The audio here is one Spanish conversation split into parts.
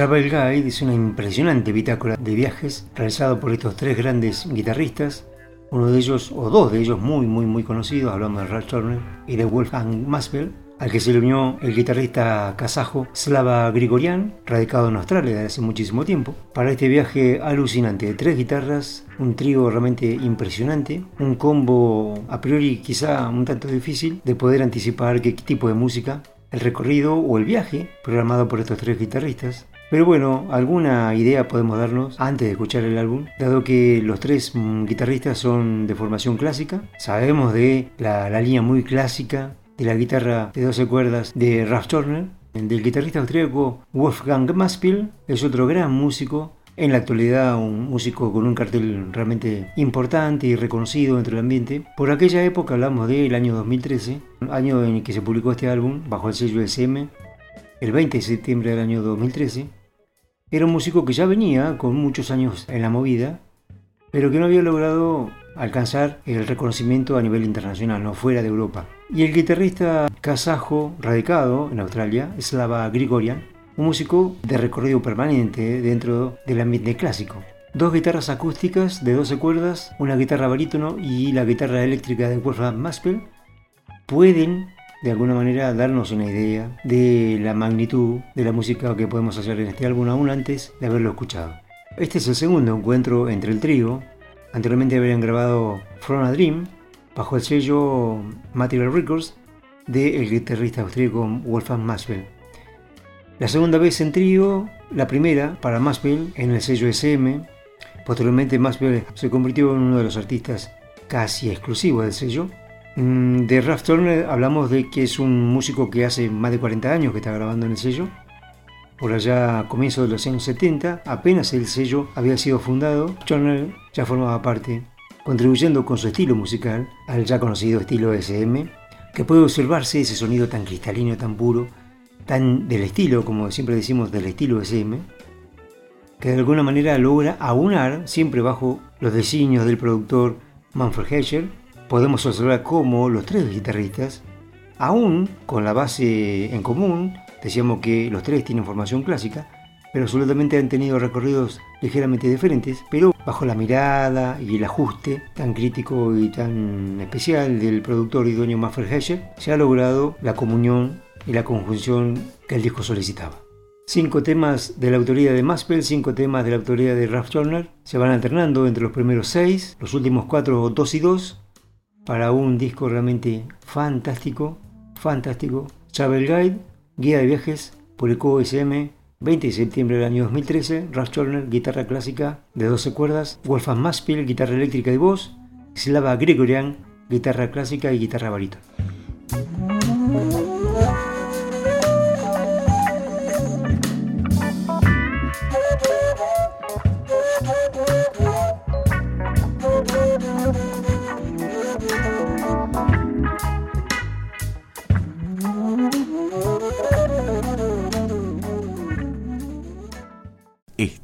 Travel Guide es una impresionante bitácora de viajes realizado por estos tres grandes guitarristas, uno de ellos, o dos de ellos muy, muy, muy conocidos, hablamos de Ralph Turner y de Wolfgang Masbel, al que se le unió el guitarrista kazajo Slava Grigorian, radicado en Australia desde hace muchísimo tiempo, para este viaje alucinante de tres guitarras, un trío realmente impresionante, un combo a priori quizá un tanto difícil de poder anticipar qué tipo de música, el recorrido o el viaje programado por estos tres guitarristas, pero bueno, alguna idea podemos darnos antes de escuchar el álbum, dado que los tres guitarristas son de formación clásica. Sabemos de la, línea muy clásica de la guitarra de 12 cuerdas de Ralph Turner. Del guitarrista austríaco Wolfgang Maspil es otro gran músico en la actualidad un músico con un cartel realmente importante y reconocido dentro del ambiente. Por aquella época hablamos del año 2013, año en el que se publicó este álbum bajo el sello SM, el 20 de septiembre del año 2013. Era un músico que ya venía con muchos años en la movida, pero que no había logrado alcanzar el reconocimiento a nivel internacional, no fuera de Europa. Y el guitarrista kazajo radicado en Australia, Slava Grigorian, un músico de recorrido permanente dentro del ambiente clásico. Dos guitarras acústicas de 12 cuerdas, una guitarra barítono y la guitarra eléctrica de Wolfgang Maspel pueden de alguna manera darnos una idea de la magnitud de la música que podemos hacer en este álbum aún antes de haberlo escuchado. Este es el segundo encuentro entre el trío. Anteriormente habían grabado From a Dream bajo el sello Material Records del guitarrista austríaco Wolfgang Maswell. La segunda vez en trío, la primera para Maswell en el sello SM. Posteriormente Maswell se convirtió en uno de los artistas casi exclusivos del sello de Ralph Turner hablamos de que es un músico que hace más de 40 años que está grabando en el sello. Por allá a comienzos de los años 70, apenas el sello había sido fundado, Turner ya formaba parte, contribuyendo con su estilo musical al ya conocido estilo SM, que puede observarse ese sonido tan cristalino, tan puro, tan del estilo, como siempre decimos, del estilo SM, que de alguna manera logra aunar, siempre bajo los designios del productor Manfred Hescher, podemos observar cómo los tres guitarristas, aún con la base en común, decíamos que los tres tienen formación clásica, pero absolutamente han tenido recorridos ligeramente diferentes, pero bajo la mirada y el ajuste tan crítico y tan especial del productor y dueño Manfred Hescher, se ha logrado la comunión y la conjunción que el disco solicitaba. Cinco temas de la autoría de Maspel, cinco temas de la autoría de Ralph Turner, se van alternando entre los primeros seis, los últimos cuatro, dos y dos, para un disco realmente fantástico, fantástico. Travel Guide, guía de viajes, publicó SM 20 de septiembre del año 2013, Rush Turner, guitarra clásica de 12 cuerdas, Wolfgang Maspil, guitarra eléctrica y voz, Slava Gregorian, guitarra clásica y guitarra barítono.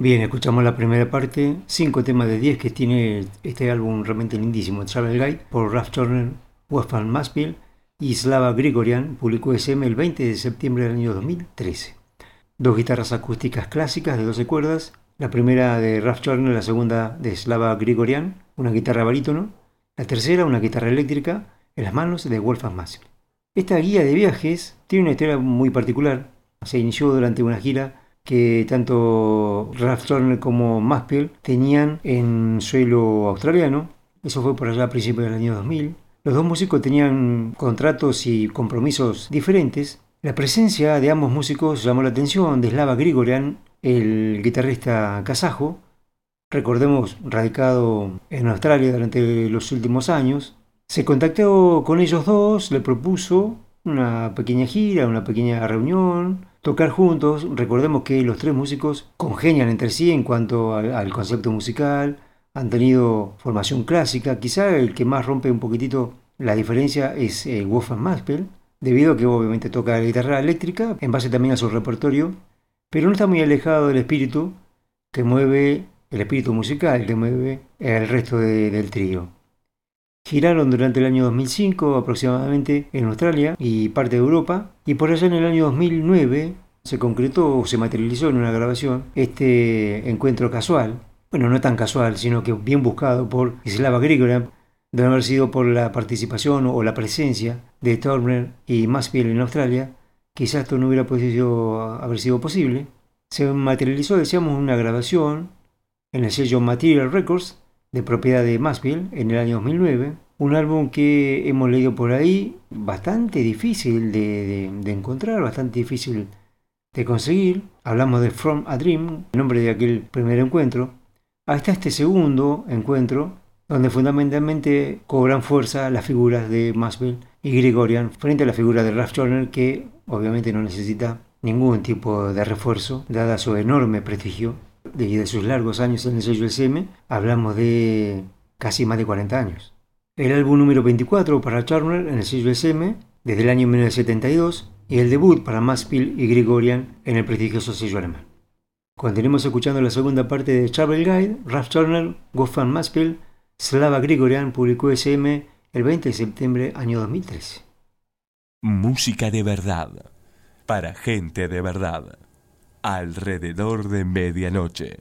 Bien, escuchamos la primera parte, cinco temas de 10 que tiene este álbum realmente lindísimo, Travel Guide, por Ralph Turner, Wolfgang Maspil y Slava Grigorian, publicó SM el 20 de septiembre del año 2013. Dos guitarras acústicas clásicas de 12 cuerdas, la primera de Ralph Turner, la segunda de Slava Grigorian, una guitarra barítono, la tercera una guitarra eléctrica en las manos de Wolfgang Maspil. Esta guía de viajes tiene una historia muy particular, se inició durante una gira que tanto Ralph Turner como Maspel tenían en suelo australiano. Eso fue por allá a principios del año 2000. Los dos músicos tenían contratos y compromisos diferentes, La presencia de ambos músicos llamó la atención de Slava Grigorian, el guitarrista kazajo, recordemos radicado en Australia durante los últimos años. Se contactó con ellos dos, le propuso una pequeña gira, una pequeña reunión, tocar juntos. Recordemos que los tres músicos congenian entre sí en cuanto al, concepto musical, han tenido formación clásica. Quizá el que más rompe un poquitito la diferencia es eh, Wolfgang Maspel, debido a que obviamente toca la guitarra eléctrica en base también a su repertorio, pero no está muy alejado del espíritu que mueve, el espíritu musical que mueve el resto del trío. Giraron durante el año 2005 aproximadamente en Australia y parte de Europa, y por allá en el año 2009 se concretó o se materializó en una grabación este encuentro casual, bueno, no tan casual, sino que bien buscado por Slava Grigoryan, de haber sido por la participación o la presencia de Turner y Maspiel en Australia, quizás esto no hubiera podido haber sido posible. Se materializó, decíamos, una grabación en el sello Material Records, de propiedad de Maspiel, en el año 2009. Un álbum que hemos leído por ahí, bastante difícil de, encontrar, bastante difícil de conseguir. Hablamos de From a Dream, el nombre de aquel primer encuentro, hasta este segundo encuentro, donde fundamentalmente cobran fuerza las figuras de Maswell y Gregorian frente a la figura de Ralph Turner que obviamente no necesita ningún tipo de refuerzo dada su enorme prestigio debido a sus largos años en el sello SM, hablamos de casi más de 40 años. El álbum número 24 para Turner en el sello SM desde el año 1972 y el debut para Maspil y Gregorian en el prestigioso sello alemán. Continuemos escuchando la segunda parte de Travel Guide, Ralph Turner, Wolfgang Maspil Slava Grigorian publicó SM el 20 de septiembre año 2013. Música de verdad, para gente de verdad, alrededor de medianoche.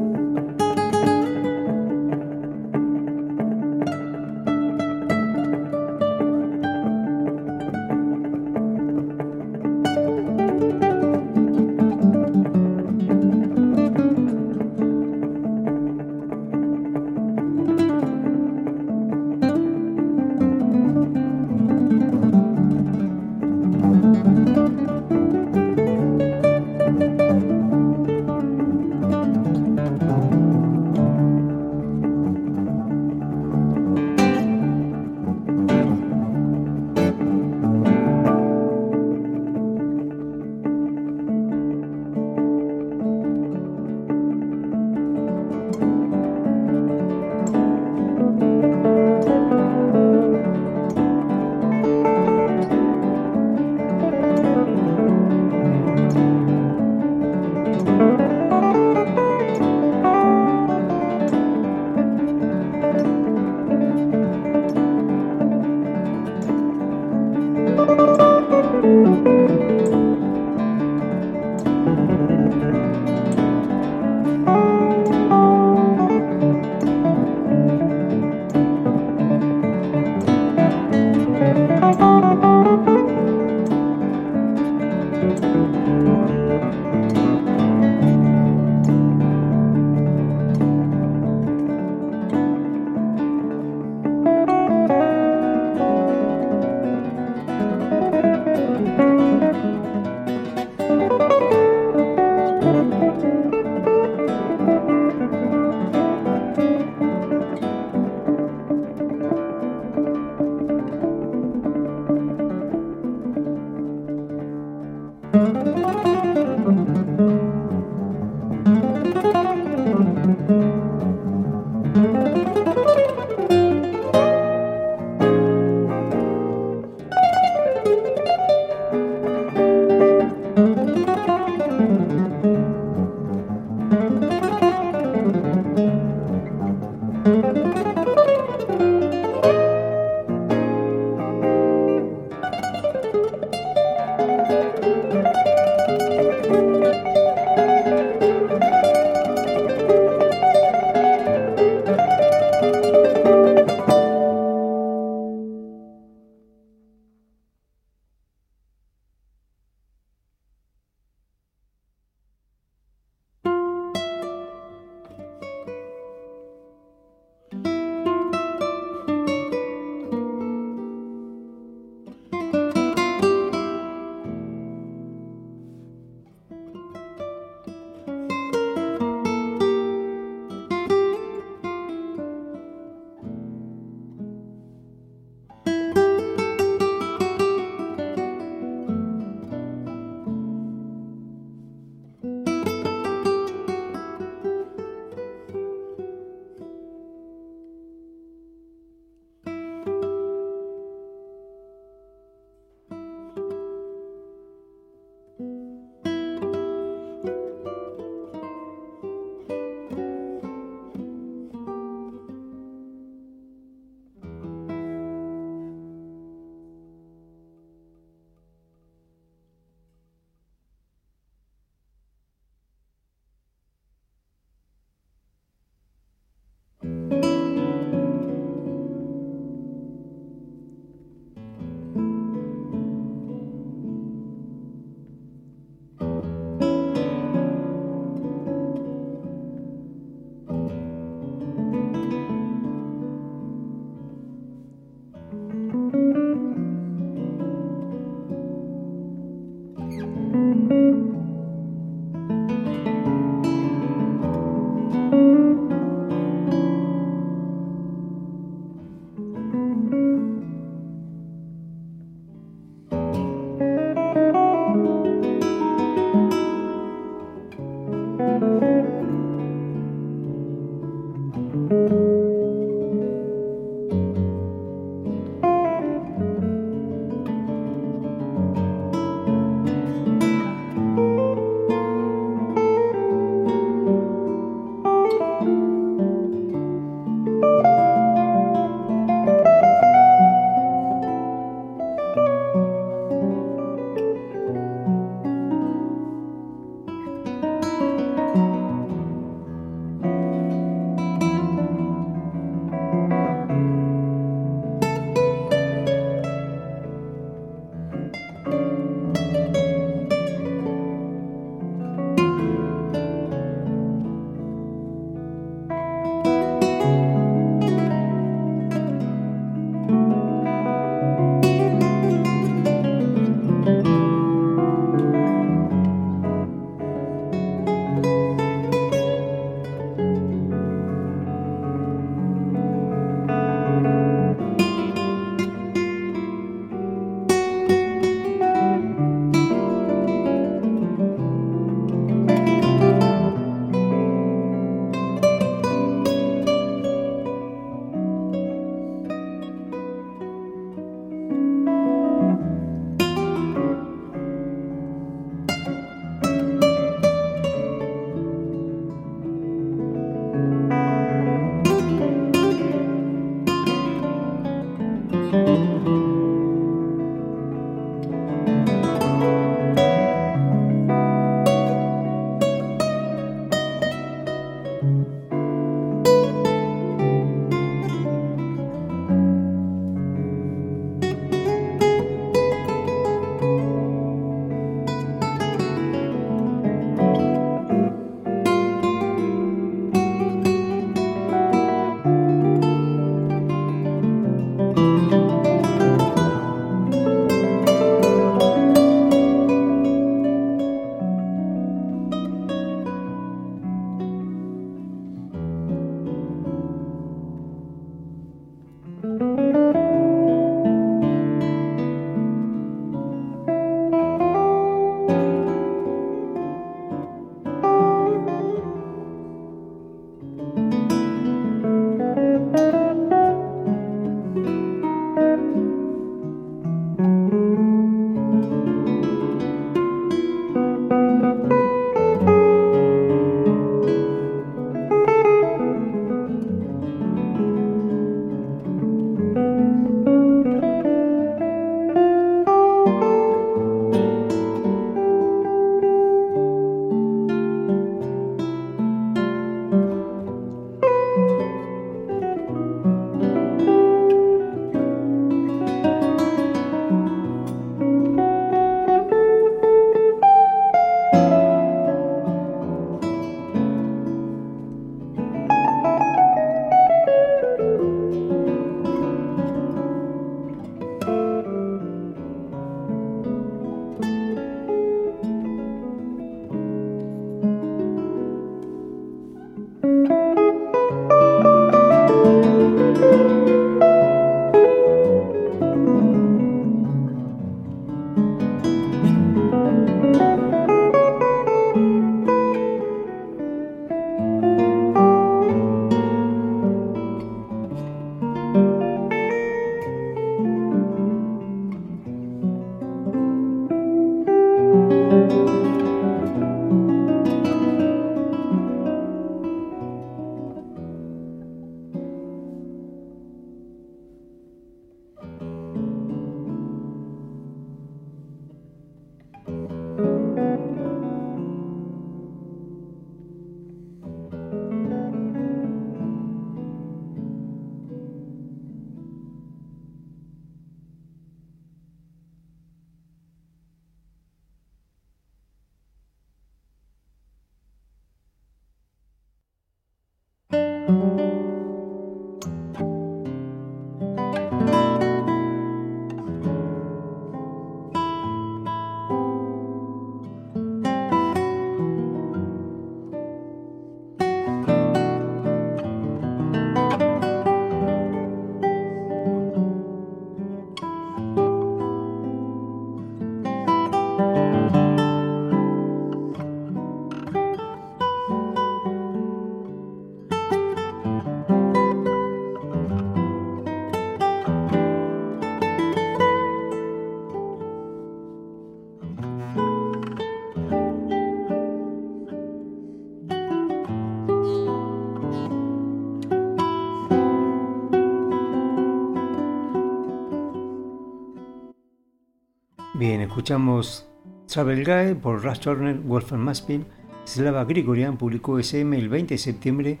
Escuchamos Travel Guide por Russ Turner, Wolfgang Maspin. Slava Grigorian publicó SM el 20 de septiembre,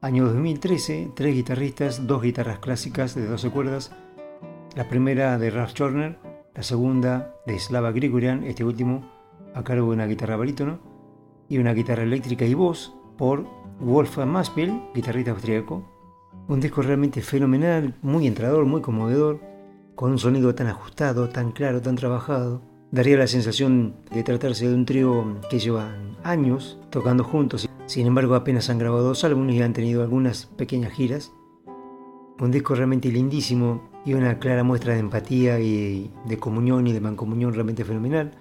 año 2013, tres guitarristas, dos guitarras clásicas de 12 cuerdas. La primera de Russ Turner, la segunda de Slava Grigorian, este último a cargo de una guitarra barítono, y una guitarra eléctrica y voz por Wolfgang Maspil, guitarrista austríaco. Un disco realmente fenomenal, muy entrador, muy conmovedor con un sonido tan ajustado, tan claro, tan trabajado, daría la sensación de tratarse de un trío que llevan años tocando juntos. Sin embargo, apenas han grabado dos álbumes y han tenido algunas pequeñas giras. Un disco realmente lindísimo y una clara muestra de empatía y de comunión y de mancomunión realmente fenomenal.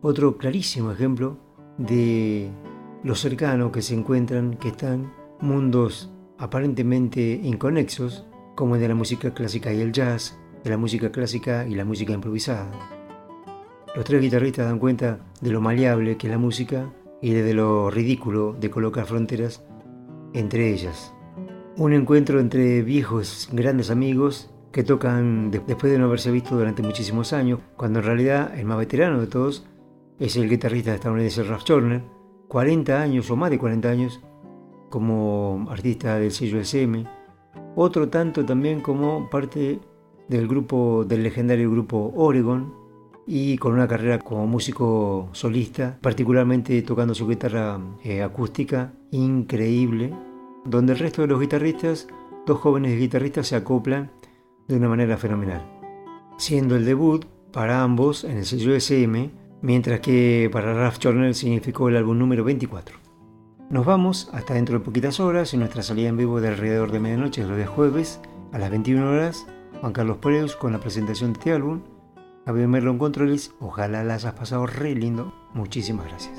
Otro clarísimo ejemplo de lo cercano que se encuentran, que están mundos aparentemente inconexos, como el de la música clásica y el jazz, de la música clásica y la música improvisada. Los tres guitarristas dan cuenta de lo maleable que es la música y de lo ridículo de colocar fronteras entre ellas. Un encuentro entre viejos grandes amigos que tocan después de no haberse visto durante muchísimos años, cuando en realidad el más veterano de todos es el guitarrista estadounidense Ralph Turner, 40 años o más de 40 años como artista del sello SM, otro tanto también como parte del grupo del legendario grupo Oregon y con una carrera como músico solista, particularmente tocando su guitarra eh, acústica increíble, donde el resto de los guitarristas, dos jóvenes guitarristas se acoplan de una manera fenomenal, siendo el debut para ambos en el sello SM, mientras que para Ralph Turner significó el álbum número 24. Nos vamos hasta dentro de poquitas horas en nuestra salida en vivo de alrededor de medianoche los días jueves a las 21 horas Juan Carlos Preus con la presentación de este álbum. Javier Merlo en controles. Ojalá las hayas pasado re lindo. Muchísimas gracias.